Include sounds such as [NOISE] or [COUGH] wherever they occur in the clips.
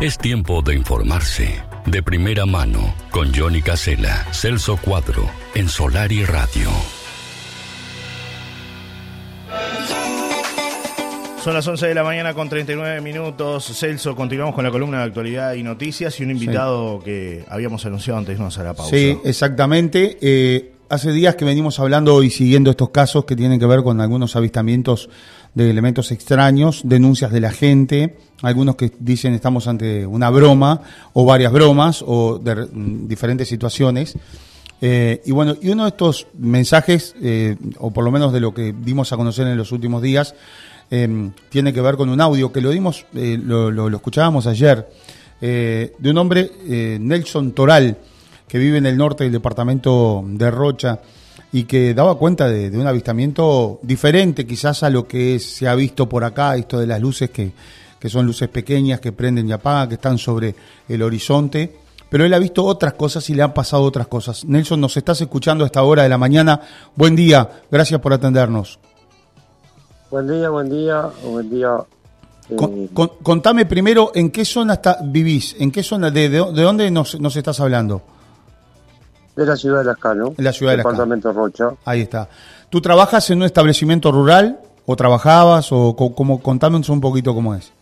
Es tiempo de informarse. De primera mano, con Johnny Casela, Celso Cuadro, en Solar y Radio. Son las 11 de la mañana con 39 minutos. Celso, continuamos con la columna de actualidad y noticias y un invitado que habíamos anunciado antes de irnos a la pausa. Sí, exactamente. Eh, hace días que venimos hablando y siguiendo estos casos que tienen que ver con algunos avistamientos de elementos extraños, denuncias de la gente, algunos que dicen estamos ante una broma o varias bromas o de mm, diferentes situaciones. Eh, y bueno, y uno de estos mensajes, eh, o por lo menos de lo que dimos a conocer en los últimos días, Em, tiene que ver con un audio que lo dimos, eh, lo, escuchábamos ayer, eh, de un hombre, eh, Nelson Toral, que vive en el norte del departamento de Rocha y que daba cuenta de, un avistamiento diferente quizás a lo que se ha visto por acá, esto de las luces que, que son luces pequeñas que prenden y apagan, que están sobre el horizonte pero él ha visto otras cosas y le han pasado otras cosas. Nelson, nos estás escuchando a esta hora de la mañana. Buen día, gracias por atendernos. Buen día, buen día, buen día. Eh, contame primero en qué zona está, vivís, en qué zona, de, de, dónde nos, nos, estás hablando. De la ciudad de Lascano. En la ciudad de Departamento Rocha. Ahí está. ¿Tú trabajas en un establecimiento rural o trabajabas o como contanos un poquito cómo es?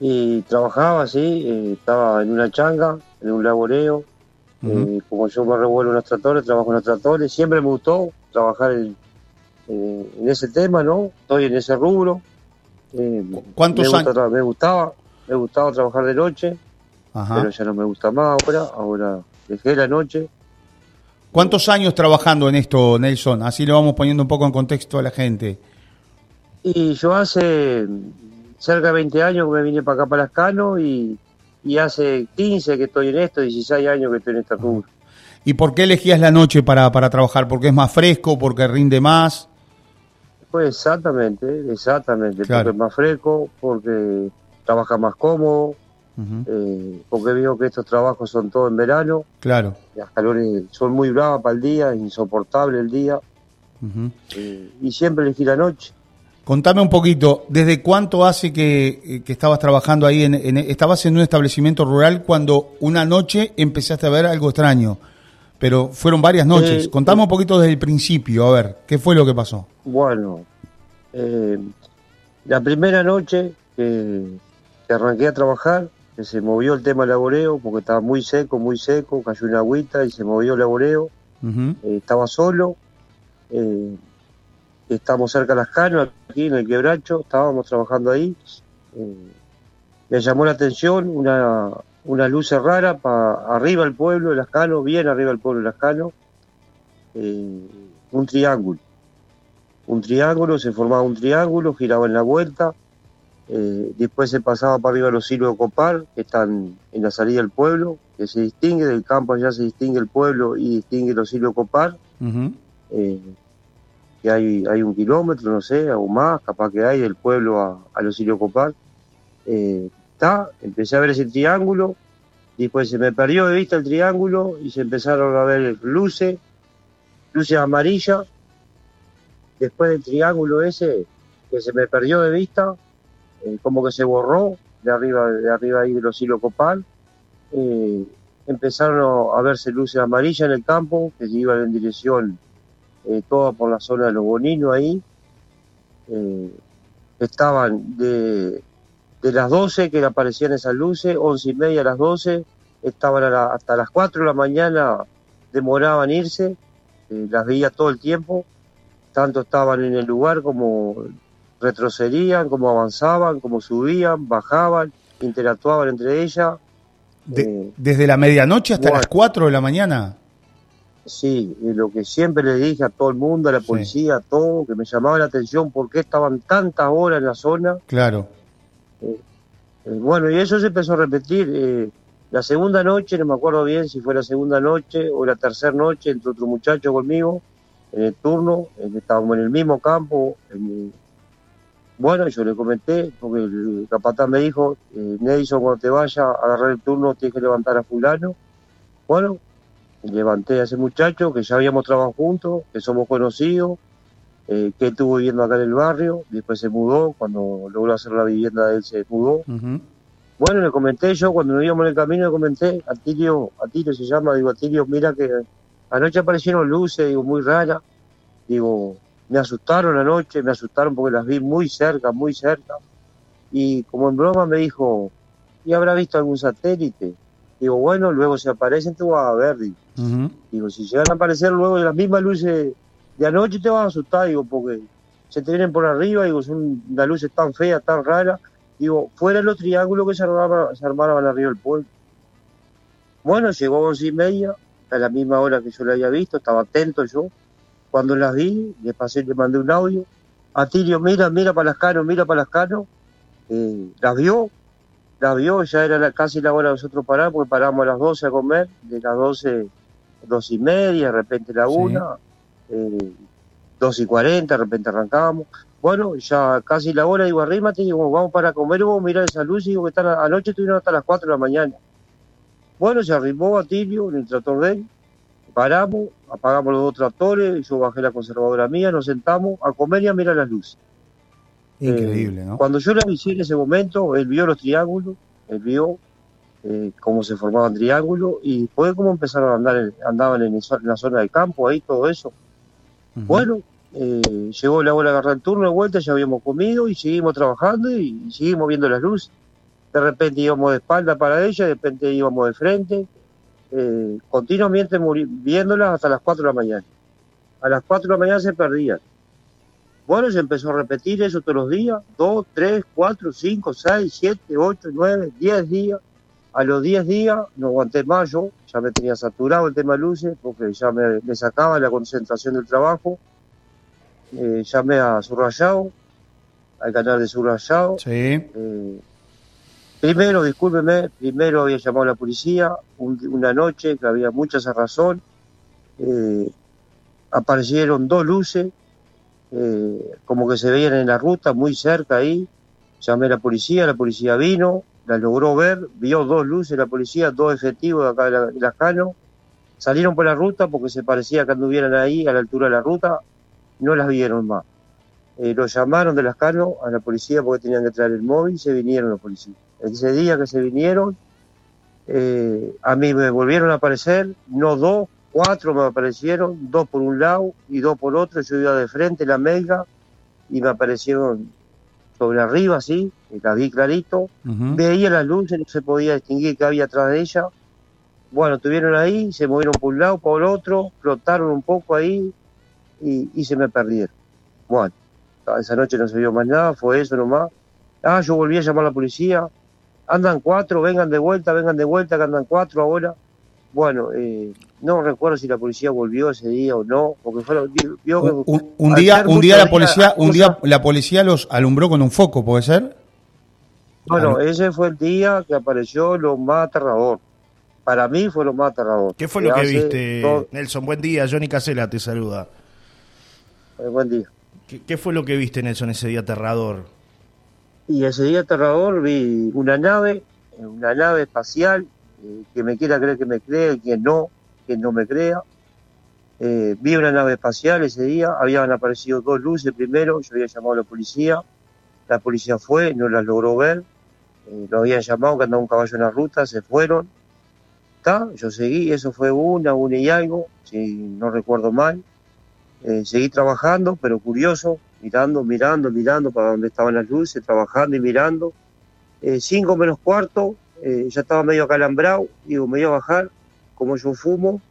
Y trabajaba, sí, eh, estaba en una changa, en un laboreo. Eh, como yo me revuelvo en los tractores, trabajo en los tractores. Siempre me gustó trabajar en, eh, en ese tema, ¿no? Estoy en ese rubro. ¿Cuántos años? Me gustaba, me gustaba trabajar de noche, pero ya no me gusta más ahora, ahora dejé la noche. ¿Cuántos años trabajando en esto, Nelson? Así lo vamos poniendo un poco en contexto a la gente. Y yo hace cerca de 20 años que me vine para acá, para Lascano, y, y hace 15 que estoy en esto, 16 años que estoy en este rubro. ¿Y por qué elegías la noche para, para trabajar? ¿Porque es más fresco? ¿Porque rinde más? Pues exactamente, exactamente, porque es más fresco, porque trabaja más cómodo, eh, porque veo que estos trabajos son todos en verano. Claro. Las calores son muy bravas para el día, insoportable el día. Eh, y siempre elegí la noche. Contame un poquito, ¿desde cuánto hace que, estabas trabajando ahí? En, en, estabas en un establecimiento rural cuando una noche empezaste a ver algo extraño pero fueron varias noches. Eh, Contame un poquito desde el principio, a ver, ¿qué fue lo que pasó? Bueno, eh, la primera noche que, arranqué a trabajar, que se movió el tema laboreo, porque estaba muy seco, muy seco, cayó una agüita y se movió el laboreo. Eh, estaba solo, estamos cerca de las canas, aquí en el quebracho, estábamos trabajando ahí. me llamó la atención una, una luz rara para arriba del pueblo de Lascano, bien arriba del pueblo de Lascano, eh, un triángulo. Un triángulo, se formaba un triángulo, giraba en la vuelta, eh, después se pasaba para arriba los hilos de copar, que están en la salida del pueblo, que se distingue, del campo allá se distingue el pueblo y distingue los hilos de copar, eh, que hay, hay un kilómetro, no sé, o más, capaz que hay del pueblo a, a los hilos de copar empecé a ver ese triángulo, después se me perdió de vista el triángulo y se empezaron a ver luces, luces amarillas, después del triángulo ese que se me perdió de vista, eh, como que se borró de arriba, de arriba ahí de los hilos copal, eh, empezaron a verse luces amarillas en el campo que iban en dirección eh, toda por la zona de los boninos ahí, estaban de de las 12 que aparecían esas luces, 11 y media a las 12, estaban hasta las 4 de la mañana, demoraban irse, eh, las veía todo el tiempo, tanto estaban en el lugar como retrocedían, como avanzaban, como subían, bajaban, interactuaban entre ellas. Eh, ¿Desde la medianoche hasta las 4 de la mañana? Sí, y lo que siempre le dije a todo el mundo, a la policía, a todo, que me llamaba la atención por qué estaban tantas horas en la zona. Claro eh, bueno, y eso se empezó a repetir. Eh, la segunda noche, no me acuerdo bien si fue la segunda noche o la tercera noche, entre otro muchacho conmigo, en el turno, estábamos en el mismo campo. Bueno, yo le comenté, porque el capatán me dijo, eh, Nelson, cuando te vaya a agarrar el turno, tienes que levantar a fulano. Bueno, levanté a ese muchacho, que ya habíamos trabajado juntos, que somos conocidos, eh, que estuvo viviendo acá en el barrio, después se mudó, cuando logró hacer la vivienda de él se mudó. Bueno, le comenté yo, cuando nos íbamos en el camino, le comenté, a Tilio, a Tilio se llama, digo, a Tilio, mira que anoche aparecieron luces, digo, muy raras, digo, me asustaron anoche, me asustaron porque las vi muy cerca, muy cerca, y como en broma me dijo, ¿y habrá visto algún satélite? Digo, bueno, luego si aparecen te vas a ver, digo. Digo, si llegan a aparecer luego de las mismas luces de anoche te vas a asustar, digo, porque se te vienen por arriba, digo, son las luces tan feas, tan raras, digo, fuera los triángulos que se armaban, se armaban arriba del pueblo. Bueno, llegó a once y media, a la misma hora que yo la había visto, estaba atento yo. Cuando las vi, le pasé, le mandé un audio. A Tirio, mira, mira para las canos, mira para las canos. Eh, las vio, las vio, ya era casi la hora de nosotros parar, porque paramos a las 12 a comer, de las 12, dos y media, de repente la una, eh, dos y cuarenta, de repente arrancábamos. Bueno, ya casi la hora, digo, arrímate, digo, vamos para comer, vamos a mirar esa luz, y digo, que están, anoche estuvieron hasta las 4 de la mañana. Bueno, se arrimó a Tilio en el tractor de él, paramos, apagamos los dos tractores, yo bajé la conservadora mía, nos sentamos a comer y a mirar las luces. Increíble, Eh, ¿no? Cuando yo le avisé en ese momento, él vio los triángulos, él vio eh, cómo se formaban triángulos y después cómo empezaron a andar, andaban en, la zona del campo, ahí todo eso. Bueno, eh, llegó la hora de agarrar el turno de vuelta, ya habíamos comido y seguimos trabajando y, y seguimos viendo las luces. De repente íbamos de espalda para ella, de repente íbamos de frente, eh, continuamente viéndolas hasta las 4 de la mañana. A las 4 de la mañana se perdían. Bueno, se empezó a repetir eso todos los días, 2, 3, 4, 5, 6, 7, 8, 9, 10 días. A los 10 días no aguanté más yo, ya me tenía saturado el tema de luces porque ya me, me sacaba la concentración del trabajo. Eh, llamé a Subrayado, al canal de Subrayado. Sí. Eh, primero, discúlpeme, primero había llamado a la policía un- una noche que había mucha razón. Eh, aparecieron dos luces, eh, como que se veían en la ruta, muy cerca ahí. Llamé a la policía, la policía vino, la logró ver, vio dos luces la policía, dos efectivos de acá de la, las Cano. Salieron por la ruta porque se parecía que anduvieran ahí a la altura de la ruta, no las vieron más. Eh, lo llamaron de las Cano a la policía porque tenían que traer el móvil, se vinieron los policías. Ese día que se vinieron, eh, a mí me volvieron a aparecer, no dos, cuatro me aparecieron, dos por un lado y dos por otro, yo iba de frente, la melga, y me aparecieron sobre arriba, así, y la vi clarito, Ujú. veía las luces, no se podía distinguir qué había atrás de ella. Bueno, estuvieron ahí, se movieron por un lado, por otro, flotaron un poco ahí y, y se me perdieron. Bueno, esa noche no se vio más nada, fue eso nomás. Ah, yo volví a llamar a la policía. Andan cuatro, vengan de vuelta, vengan de vuelta, que andan cuatro ahora. Bueno, eh, no recuerdo si la policía volvió ese día o no, porque fueron, vio- vio que- Un, día, un día la policía, un día la policía los alumbró con un foco, ¿puede ser? Bueno, ese fue el día que apareció lo más aterrador. Para mí fue lo más aterrador. ¿Qué fue lo que hace viste, todo- Nelson? Buen día, Johnny Casela te saluda. eh, buen día. ¿Qué, qué fue lo que viste, Nelson, ese día aterrador? Y ese día aterrador vi una nave, una nave espacial, eh, que me quiera creer que me cree, quien no, quien no me crea. Eh, vi una nave espacial ese día, habían aparecido dos luces primero, yo había llamado a la policía, la policía fue, no las logró ver, eh, lo habían llamado que andaba un caballo en la ruta, se fueron, está, yo seguí, eso fue una, una y algo, si no recuerdo mal, seguí trabajando, pero curioso, mirando, mirando, mirando para donde estaban las luces, trabajando y mirando. Eh, cinco menos cuarto, eh, ya estaba medio acalambrado, digo, me iba a bajar, como yo fumo,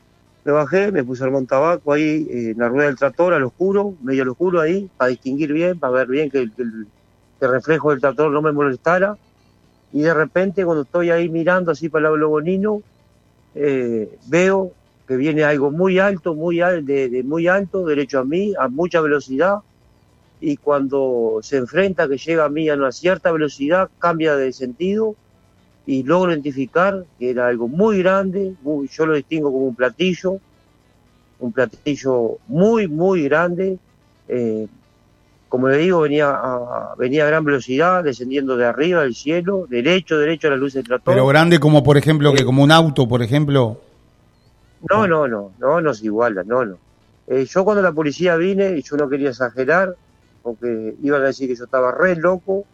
me bajé, me puse a armar un tabaco ahí eh, en la rueda del tractor, al oscuro, medio al oscuro ahí, para distinguir bien, para ver bien que el, que el- que el reflejo del tractor no me molestara. Y de repente, cuando estoy ahí mirando así para el lado Logonino, eh, veo que viene algo muy alto, muy al- de, de muy alto, derecho a mí, a mucha velocidad, y cuando se enfrenta, que llega a mí a una cierta velocidad, cambia de sentido y logro identificar que era algo muy grande, muy- yo lo distingo como un platillo, un platillo muy, muy grande. eh, como le digo, venía a, venía a gran velocidad, descendiendo de arriba del cielo, derecho, derecho a la luz del tractor. Pero grande como, por ejemplo, que Eh. como un auto, por ejemplo. No, no, no, no, no se iguala, no, no. Eh, yo cuando la policía vine, y yo no quería exagerar, porque iban a decir que yo estaba re loco,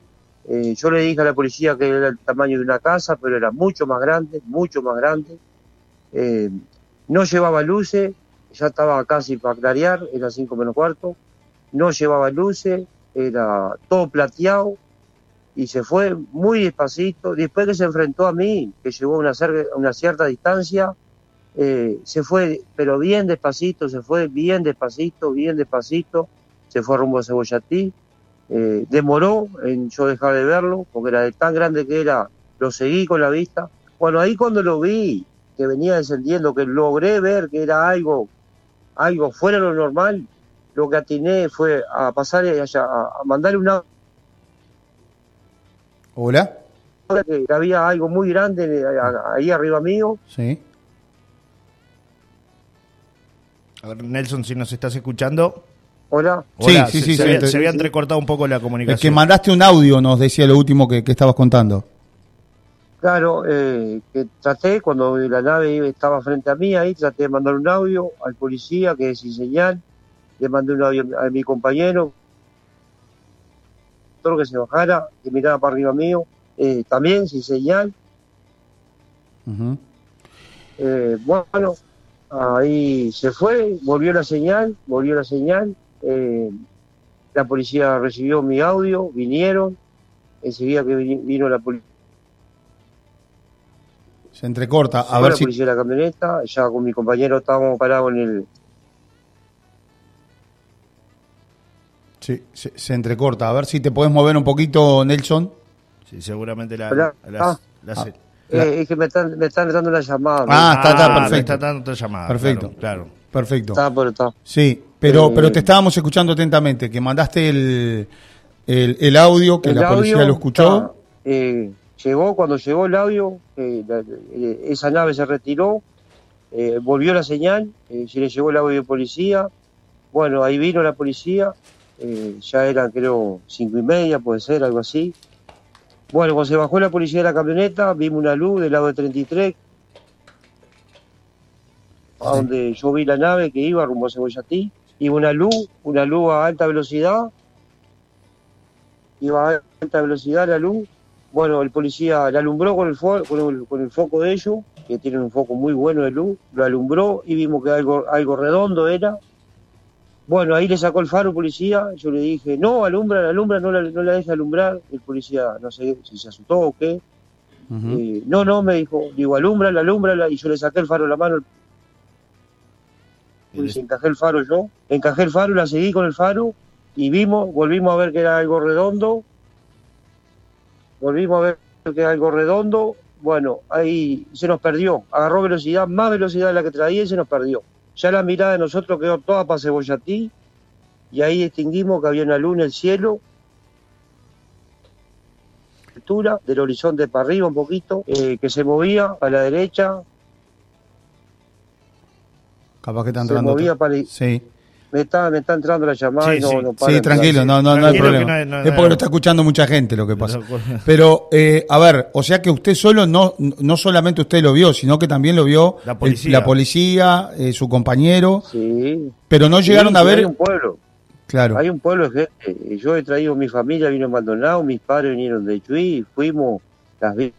Eh, yo le dije a la policía que era el tamaño de una casa, pero era mucho más grande, mucho más grande. Eh, no llevaba luces, ya estaba casi para clarear, era cinco menos cuarto. No llevaba luces, era todo plateado y se fue muy despacito. Después que se enfrentó a mí, que llegó a una, una cierta distancia, eh, se fue, pero bien despacito, se fue bien despacito, bien despacito, se fue rumbo a Cebollatí eh, demoró en yo dejar de verlo, porque era de tan grande que era, lo seguí con la vista. Bueno, ahí cuando lo vi, que venía descendiendo, que logré ver que era algo, algo fuera de lo normal, lo que atiné fue a pasar allá, a, mandarle una... Hola. Que había algo muy grande ahí arriba mío. Sí. A ver, Nelson, si nos estás escuchando. Hola. Sí, sí, sí. Se, se, había entrecortado un poco la comunicación. Es que mandaste un audio, nos decía lo último que, estabas contando. Claro, eh, que traté, cuando la nave estaba frente a mí, ahí traté de mandar un audio al policía, que es sin señal. Le mandé un audio a mi compañero, todo que se bajara, que miraba para arriba mío, eh, también sin señal. eh, bueno, ahí se fue, volvió la señal, volvió la señal, eh, la policía recibió mi audio, vinieron, enseguida que vino la policía. Se entrecorta, a ver la si... policía de la camioneta, ya con mi compañero estábamos parados en el... Sí, se, entrecorta, a ver si te podés mover un poquito, Nelson. Sí, seguramente la... Ah. Eh, es que me están, me están dando una llamada. Ah, está, está, perfecto. está dando otra llamada. Perfecto. Claro. Perfecto. Está, pero está. Sí, pero, pero te estábamos escuchando atentamente, que mandaste el, el, audio, que la policía lo escuchó. Eh, llegó, cuando llegó el audio, eh, eh, esa nave se retiró, volvió la señal, se le llegó el audio de policía, bueno, ahí vino la policía, ya eran creo cinco y media, puede ser, algo así. Bueno, cuando se bajó la policía de la camioneta, vimos una luz del lado de 33, a donde yo vi la nave que iba rumbo a Cebollatí, y una luz, una luz a alta velocidad, iba a alta velocidad la luz, bueno, el policía la alumbró con el, con el, foco de ellos, que tienen un foco muy bueno de luz, lo alumbró y vimos que algo, algo redondo era. Bueno, ahí le sacó el faro el policía, yo le dije, no, alumbra, alumbra, no la, no la deje alumbrar. El policía, no sé si se asustó o qué. Eh, no, no, me dijo, digo, alumbrala, alumbrala, y yo le saqué el faro de la mano encajé el faro yo, encajé el faro, la seguí con el faro y vimos, volvimos a ver que era algo redondo, volvimos a ver que era algo redondo, bueno, ahí se nos perdió, agarró velocidad, más velocidad de la que traía y se nos perdió. Ya la mirada de nosotros quedó toda para Cebollatí y ahí distinguimos que había una luna en el cielo, altura, del horizonte para arriba un poquito, eh, que se movía a la derecha, Capaz que está entrando. Sí. Me está, me está entrando la llamada sí, y no, sí. no para Sí, tranquilo, no, no, no hay problema. es porque lo está escuchando mucha gente lo que pasa. [LAUGHS] Pero, eh, a ver, o sea que usted solo, no, no solamente usted lo vio, sino que también lo vio la policía, la policía eh, su compañero. Sí. Pero no llegaron a ver. Hay un pueblo. Claro. Hay un pueblo de gente. Yo he traído mi familia, vino en Maldonado, mis padres vinieron de Chuy, fuimos, las vimos.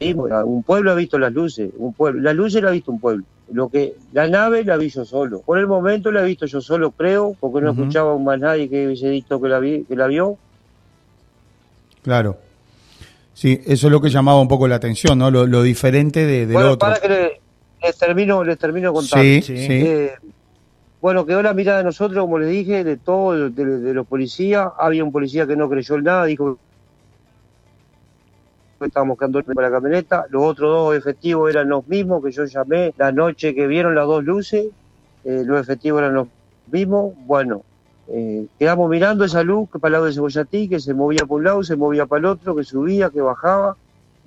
Un pueblo ha visto las luces, un pueblo. Las luces la ha visto un pueblo. Lo que la nave la vi yo solo. Por el momento la he visto yo solo, creo, porque no escuchaba más nadie que hubiese dicho que la, vi, que la vio. Claro. Sí, eso es lo que llamaba un poco la atención, ¿no? Lo, diferente de, del bueno, otro. Para que les termino, les termino contando. Sí, sí. Eh, bueno, quedó la mirada de nosotros, como les dije, de todos, de, de, los policías. Había un policía que no creyó en nada, dijo estábamos quedando para la camioneta. Los otros dos efectivos eran los mismos que yo llamé la noche que vieron las dos luces. Eh, los efectivos eran los mismos. Bueno, eh, quedamos mirando esa luz que para el lado de Cebollatí, que se movía por un lado, se movía para el otro, que subía, que bajaba.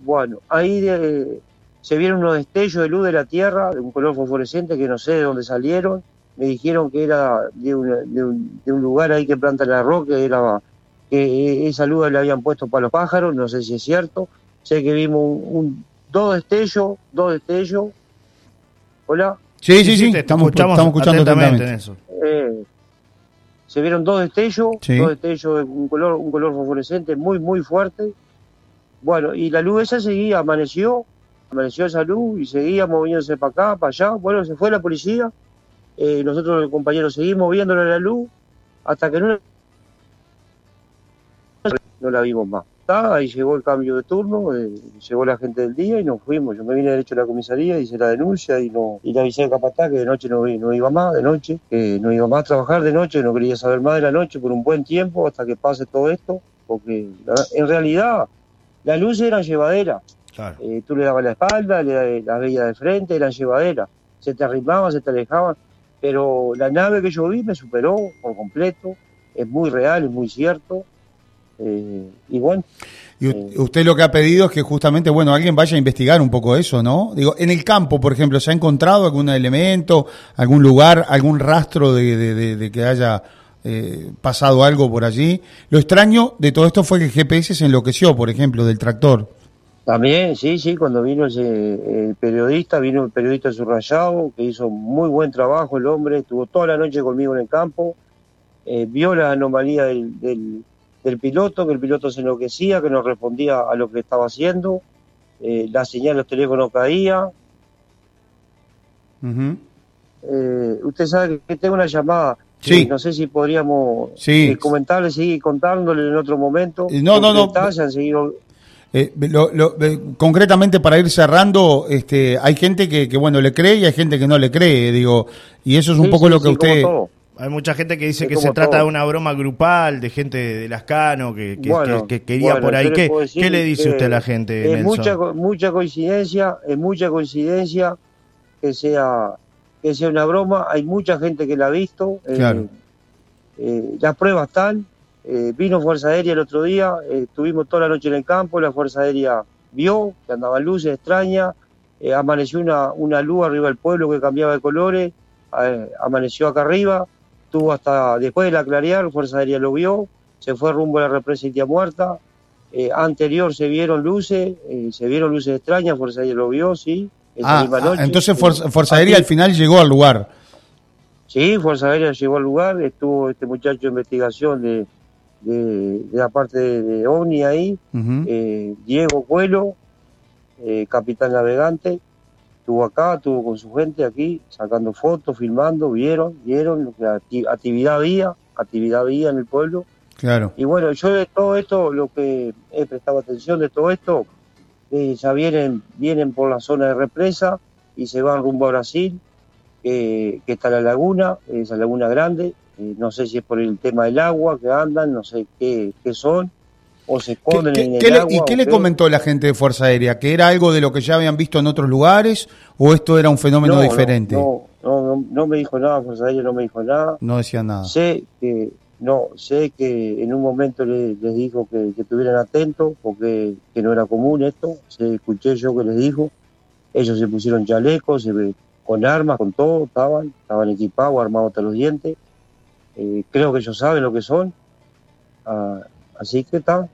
Bueno, ahí eh, se vieron unos destellos de luz de la Tierra, de un color fosforescente que no sé de dónde salieron. Me dijeron que era de, un, lugar ahí que planta la roca, era que esa luz le habían puesto para los pájaros, no sé si es cierto. Sé que vimos un, dos destellos, dos destellos. Hola. Sí, sí, sí, estamos, estamos, escuchando atentamente. en eso. Eh, se vieron dos destellos, dos destellos de un color, un color fosforescente muy, muy fuerte. Bueno, y la luz esa seguía, amaneció, amaneció esa luz y seguía moviéndose para acá, para allá. Bueno, se fue la policía, eh, nosotros los compañeros seguimos viéndole la luz hasta que no, no la vimos más. Ahí llegó el cambio de turno, eh, llegó la gente del día y nos fuimos. Yo me vine derecho a la comisaría, hice la denuncia y, no, y le avisé al capataz que de noche no, no iba más, de noche, que no iba más a trabajar de noche, no quería saber más de la noche por un buen tiempo hasta que pase todo esto, porque en realidad las luces eran llevaderas. Eh, tú le dabas la espalda, le, las veías de frente, eran llevaderas. Se te arrimaban, se te alejaban, pero la nave que yo vi me superó por completo, es muy real, es muy cierto eh, y bueno. Y eh, usted lo que ha pedido es que justamente, bueno, alguien vaya a investigar un poco eso, ¿no? Digo, en el campo, por ejemplo, ¿se ha encontrado algún elemento, algún lugar, algún rastro de, que haya eh, pasado algo por allí? Lo extraño de todo esto fue que el GPS se enloqueció, por ejemplo, del tractor. También, sí, sí, cuando vino el periodista, vino el periodista subrayado, que hizo muy buen trabajo el hombre, estuvo toda la noche conmigo en el campo, vio la anomalía del del piloto, que el piloto se enloquecía, que no respondía a lo que estaba haciendo, eh, la señal de los teléfonos caía. Eh, usted sabe que tengo una llamada. Sí. no sé si podríamos sí. Eh, comentarle, seguir contándole en otro momento. No, no, no. concretamente para ir cerrando, este, hay gente que, que, bueno le cree y hay gente que no le cree, digo, y eso es un poco lo que usted hay mucha gente que dice que se trata de una broma grupal, de gente de Lascano que, que, quería por ahí. ¿Qué, ¿Qué, le dice usted a la gente? Es mucha, mucha coincidencia, es mucha coincidencia que sea, que sea una broma. Hay mucha gente que la ha visto. Eh. Eh, las pruebas están. Eh, vino Fuerza Aérea el otro día, estuvimos toda la noche en el campo, la Fuerza Aérea vio que andaban luces extrañas, amaneció una, una luz arriba del pueblo que cambiaba de colores, amaneció acá arriba estuvo hasta después de la clarear, Fuerza Aérea lo vio, se fue rumbo a la represa India Muerta. Eh, anterior se vieron luces, eh, se vieron luces extrañas, Fuerza Aérea lo vio, sí. Ah, ah, entonces Fuerza, Aérea al final llegó al lugar. Sí, Fuerza Aérea llegó al lugar, estuvo este muchacho de investigación de, de, la parte de, OVNI ahí, eh, Diego Cuelo, capitán navegante, estuvo acá, estuvo con su gente aquí, sacando fotos, filmando, vieron, vieron lo que actividad había, actividad había en el pueblo. Claro. Y bueno, yo de todo esto, lo que he prestado atención de todo esto, eh, ya vienen, vienen por la zona de represa y se van rumbo a Brasil, que está la laguna, esa laguna grande, eh, no sé si es por el tema del agua que andan, no sé qué, qué son, o se esconden en el agua, ¿Y qué le comentó la gente de Fuerza Aérea? ¿Que era algo de lo que ya habían visto en otros lugares o esto era un fenómeno diferente? No, no, no, me dijo nada, Fuerza Aérea no me dijo nada. No decía nada. Sé que, no, sé que en un momento les, dijo que, que, estuvieran atentos porque que no era común esto, se escuché yo que les dijo. Ellos se pusieron chalecos, con armas, con todo, estaban, estaban equipados, armados hasta los dientes. Eh, creo que ellos saben lo que son. Ah, Así que está.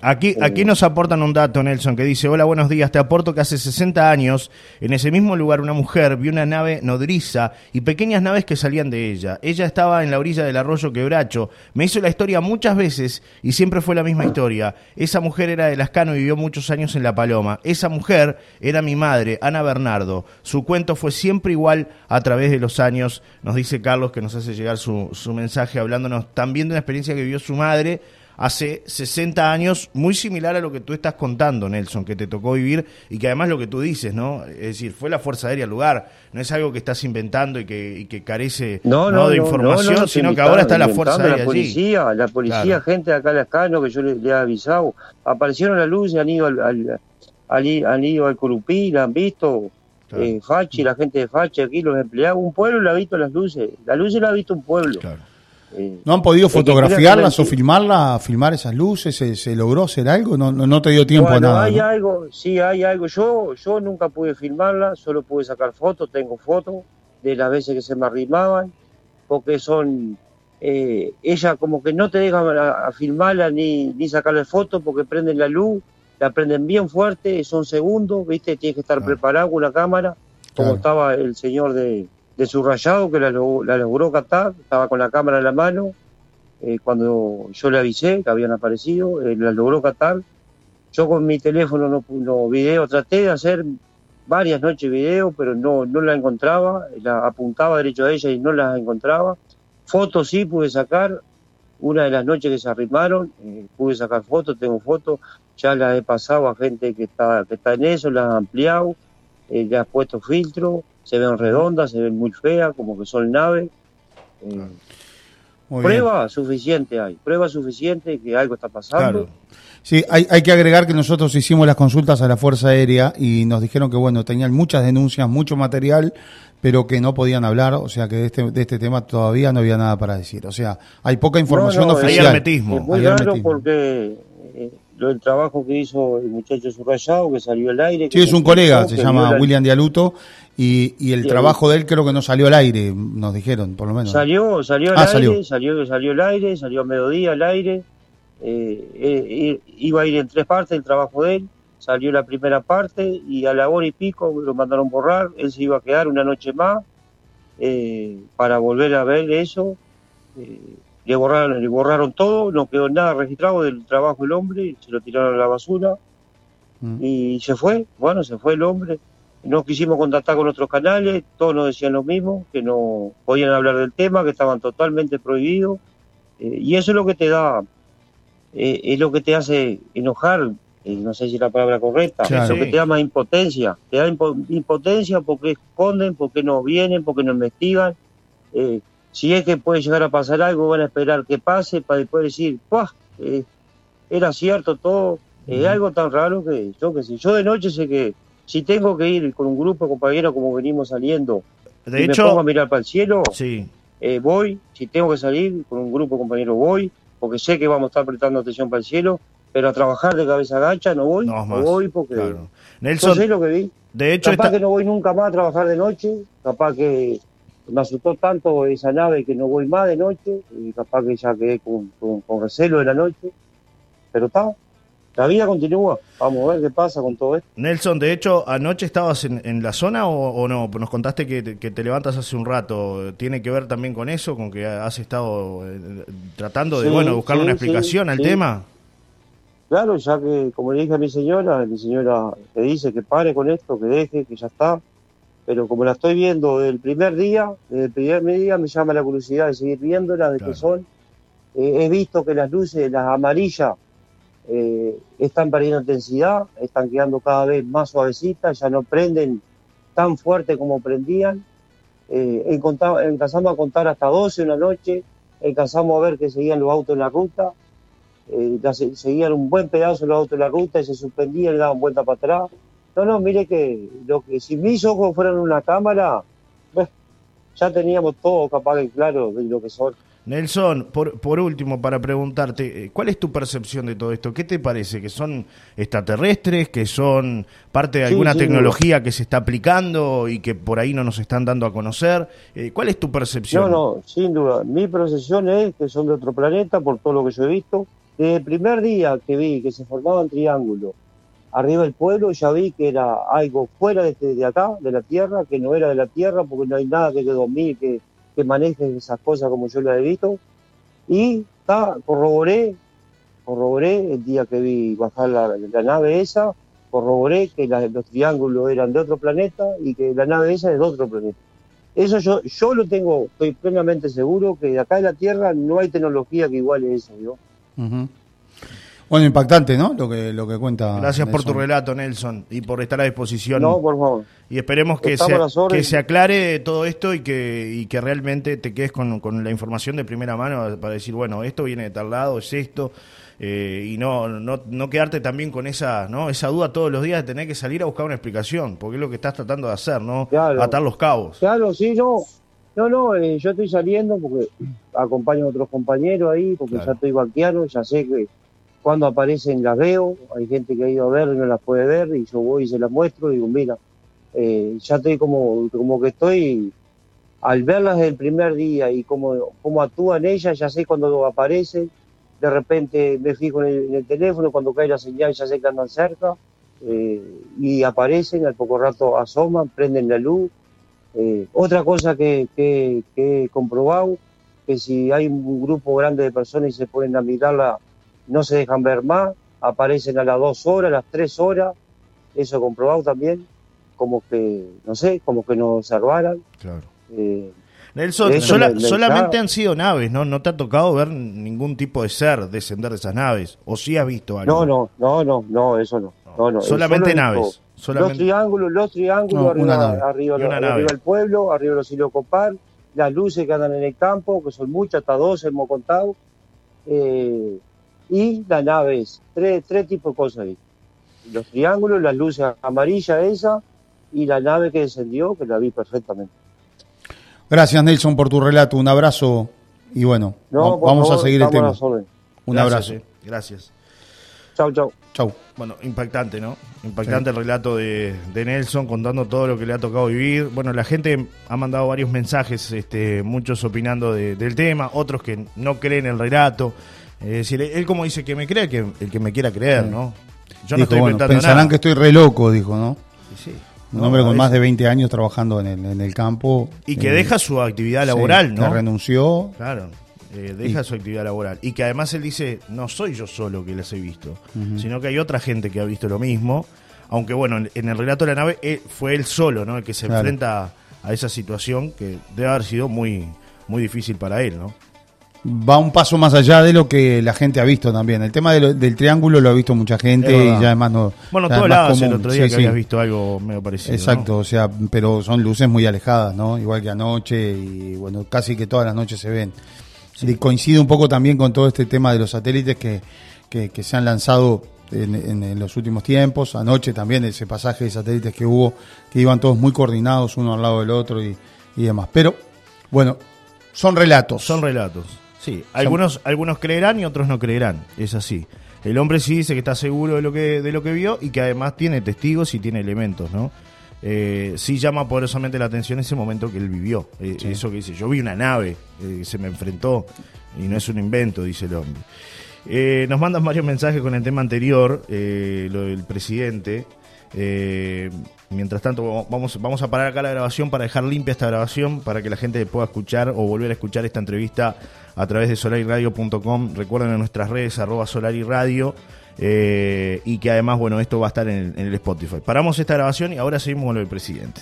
Aquí, eh, aquí nos aportan un dato, Nelson, que dice, hola, buenos días, te aporto que hace 60 años, en ese mismo lugar, una mujer vio una nave nodriza y pequeñas naves que salían de ella. Ella estaba en la orilla del arroyo Quebracho. Me hizo la historia muchas veces y siempre fue la misma historia. Esa mujer era de Lascano y vivió muchos años en La Paloma. Esa mujer era mi madre, Ana Bernardo. Su cuento fue siempre igual a través de los años, nos dice Carlos, que nos hace llegar su, su mensaje hablándonos también de una experiencia que vivió su madre hace 60 años, muy similar a lo que tú estás contando, Nelson, que te tocó vivir y que además lo que tú dices, ¿no? Es decir, fue la Fuerza Aérea el lugar, no es algo que estás inventando y que, que carece no, de información, sino que ahora está la Fuerza Aérea la policía, La policía, gente de acá de Escano, que yo le, he avisado, aparecieron las luces, han ido al, al, han ido al Curupí, la han visto, eh, Fachi, la gente de Fachi aquí, los empleados, un pueblo le ha visto las luces, la luces la ha visto un pueblo. Eh, ¿No han podido fotografiarlas o filmarlas, filmar esas luces? ¿Se, logró hacer algo? No, no, te dio tiempo a nada. Hay algo, sí, hay algo. Yo, yo nunca pude filmarla, solo pude sacar fotos, tengo fotos de las veces que se me arrimaban, porque son, eh, ella como que no te dejan a, filmarla ni, ni sacarle fotos porque prenden la luz, la prenden bien fuerte, son segundos, ¿viste? Tienes que estar preparado con la cámara, como estaba el señor de, de subrayado que la, la logró captar, estaba con la cámara en la mano, eh, cuando yo le avisé que habían aparecido, eh, la logró captar. Yo con mi teléfono no, no video, traté de hacer varias noches video, pero no, no la encontraba, la apuntaba derecho a ella y no la encontraba. Fotos sí pude sacar, una de las noches que se arrimaron, eh, pude sacar fotos, tengo fotos, ya las he pasado a gente que está, que está en eso, las he ampliado, eh, le he puesto filtro, se ven redondas, se ven muy feas, como que son naves. Eh, prueba suficiente hay, prueba suficiente que algo está pasando. Sí, hay, hay que agregar que nosotros hicimos las consultas a la Fuerza Aérea y nos dijeron que, bueno, tenían muchas denuncias, mucho material, pero que no podían hablar, o sea que de este, de este tema todavía no había nada para decir. O sea, hay poca información oficial. Hay hermetismo. Es muy raro porque eh, el trabajo que hizo el muchacho subrayado, que salió al aire. Sí, es un colega, se llama William Dialuto, y, y el trabajo de él creo que no salió al aire, nos dijeron, por lo menos. Salió, salió al ah, aire, salió. salió, al aire, salió a mediodía al aire, eh, eh, iba a ir en tres partes el trabajo de él, salió la primera parte y a la hora y pico lo mandaron borrar, él se iba a quedar una noche más eh, para volver a ver eso. le, borraron, le borraron todo, no quedó nada registrado del trabajo del hombre, se lo tiraron a la basura mm. y se fue, bueno, se fue el hombre. No quisimos contactar con otros canales, todos nos decían lo mismo, que no podían hablar del tema, que estaban totalmente prohibidos. y eso es lo que te da eh, es lo que te hace enojar, eh, no sé si es la palabra correcta, es lo que te da más impotencia. Te da impotencia porque esconden, porque no vienen, porque no investigan. Eh, si es que puede llegar a pasar algo, van a esperar que pase para después decir, ¡puah! era cierto todo. Es algo tan raro que yo que sé. Yo de noche sé que si tengo que ir con un grupo de compañeros como venimos saliendo, de hecho, me pongo a mirar para el cielo, voy. Si tengo que salir con un grupo de compañeros, voy porque sé que vamos a estar prestando atención para el cielo, pero a trabajar de cabeza gacha no voy, no, voy porque claro. Nelson, sé lo que vi. De hecho, capaz que no voy nunca más a trabajar de noche, capaz que me asustó tanto esa nave que no voy más de noche, y capaz que ya quedé con, con recelo de la noche, pero está, la vida continúa. Vamos a ver qué pasa con todo esto. Nelson, de hecho, ¿anoche estabas en, la zona o, no? Nos contaste que te, levantas hace un rato. ¿Tiene que ver también con eso? ¿Con que has estado eh, tratando de bueno buscar una explicación al tema? Claro, ya que, como le dije a mi señora, mi señora le dice que pare con esto, que deje, que ya está. Pero como la estoy viendo desde el primer día, desde el primer día me llama la curiosidad de seguir viéndola, de qué son. Eh, he visto que las luces, las amarillas, eh, están perdiendo intensidad, están quedando cada vez más suavecitas, ya no prenden tan fuerte como prendían. Eh, empezamos a contar hasta 12 una noche, empezamos a ver que seguían los autos en la ruta, eh, seguían un buen pedazo los autos en la ruta y se suspendían y daban vuelta para atrás. No, no, mire que si mis ojos fueran una cámara, pues, ya teníamos todo capaz y claro de lo que son. Nelson, por, por último, para preguntarte, eh, ¿cuál es tu percepción de todo esto? ¿Qué te parece? ¿Que son extraterrestres? ¿Que son parte de alguna tecnología que se está aplicando y que por ahí no nos están dando a conocer? Eh, ¿Cuál es tu percepción? No, no, sin duda. Mi percepción es que son de otro planeta, por todo lo que yo he visto. Desde el primer día que vi que se formaban triángulos arriba del pueblo, ya vi que era algo fuera de, de acá, de la Tierra, que no era de la Tierra, porque no hay nada que domine, que que manejen esas cosas como yo las he visto. Y corroboré, corroboré el día que vi bajar la, nave esa, corroboré que los triángulos eran de otro planeta y que la nave esa es de otro planeta. Eso yo, yo lo tengo, estoy plenamente seguro que acá en la Tierra no hay tecnología que iguale esa, ¿no? Bueno, impactante, ¿no? Lo que, lo que cuenta. Gracias por tu relato, Nelson, y por estar a disposición. No, por favor. Y esperemos que, se, que se aclare todo esto y que, y que realmente te quedes con, con, la información de primera mano para decir, bueno, esto viene de tal lado, es esto. Eh, y no, no, no quedarte también con esa, ¿no? esa duda todos los días de tener que salir a buscar una explicación, porque es lo que estás tratando de hacer, ¿no? Atar los cabos. Claro, sí, no. No, no, eh, yo estoy saliendo porque acompaño a otros compañeros ahí, porque ya estoy vaqueando, ya sé que cuando aparecen las veo, hay gente que ha ido a ver y no las puede ver, y yo voy y se las muestro y digo, mira, eh, ya estoy como, como que estoy, al verlas desde el primer día y cómo, cómo actúan ellas, ya sé cuando aparecen, de repente me fijo en el, teléfono, cuando cae la señal ya sé que andan cerca, eh, y aparecen, al poco rato asoman, prenden la luz, Eh, otra cosa que, que, que he comprobado, que si hay un grupo grande de personas y se ponen a mirarla, no se dejan ver más, aparecen a las dos horas, a las tres horas, eso he comprobado también, como que, no sé, como que nos observaran. Claro. Eh, Nelson, Eso sola- me- me- solamente han sido naves, ¿no? No te ha tocado ver ningún tipo de ser descender de esas naves. ¿O sí has visto algo? no, no, no, no, no, eso no. no, no. Solamente Solo he naves. Solamente- Los triángulos, los triángulos No, arriba, arriba, Y una arriba del pueblo, arriba los hilos copar, las luces que andan en el campo, que son muchas, hasta dos hemos contado, eh, y las naves, tres, tres tipos de cosas ahí. Los triángulos, las luces amarillas esa, y la nave que descendió, que la vi perfectamente. Gracias, Nelson, por tu relato. Un abrazo y bueno, No, va- por vamos favor, a seguir el tema. Un Gracias, abrazo. eh. Gracias. Chau, chau. Chau. Bueno, impactante, ¿no? Impactante el relato de, de Nelson contando todo lo que le ha tocado vivir. Bueno, la gente ha mandado varios mensajes, este, muchos opinando de- del tema, otros que no creen el relato. Es decir, él como dice que me crea, que el que me quiera creer, ¿no? Yo no estoy bueno, inventando pensarán nada. que estoy re loco, dijo, ¿no? Sí. Un No, hombre con más de veces- 20 años trabajando en el, en el campo. Y que eh, deja su actividad sí, laboral, Que ¿no? renunció. Claro, eh, deja Y- su actividad laboral. Y que además él dice, no soy yo solo que les he visto, sino que hay otra gente que ha visto lo mismo. Aunque bueno, en, en el relato de la nave eh, fue él solo, ¿no? El que se Claro. enfrenta a esa situación que debe haber sido muy, muy difícil para él, ¿no? Va un paso más allá de lo que la gente ha visto también. El tema de lo- del triángulo lo ha visto mucha gente y ya además no. Bueno, hablabas el otro día Sí, que sí. habías visto algo medio parecido. ¿no? Exacto, o sea, pero son luces muy alejadas, ¿no? Igual que anoche y bueno, casi que todas las noches se ven. Y coincide un poco también con todo este tema de los satélites que, que, que se han lanzado en, en- en los últimos tiempos. Anoche también ese pasaje de satélites que hubo, que iban todos muy coordinados uno al lado del otro y, y demás. Pero bueno, son relatos. Son relatos. Sí, algunos, algunos creerán y otros no creerán. Es así. El hombre sí dice que está seguro de lo que, de lo que vio y que además tiene testigos y tiene elementos, ¿no? Eh, sí llama poderosamente la atención ese momento que él vivió. Eh, Eso que dice, yo vi una nave eh, que se me enfrentó y no es un invento, dice el hombre. Eh, nos mandan varios mensajes con el tema anterior, lo del presidente. Mientras tanto, vamos, vamos a parar acá la grabación para dejar limpia esta grabación para que la gente pueda escuchar o volver a escuchar esta entrevista a través de solariradio.com. Recuerden en nuestras redes, arroba solariradio. eh, y que además, bueno, esto va a estar en el, en el Spotify. Paramos esta grabación y ahora seguimos con lo del presidente.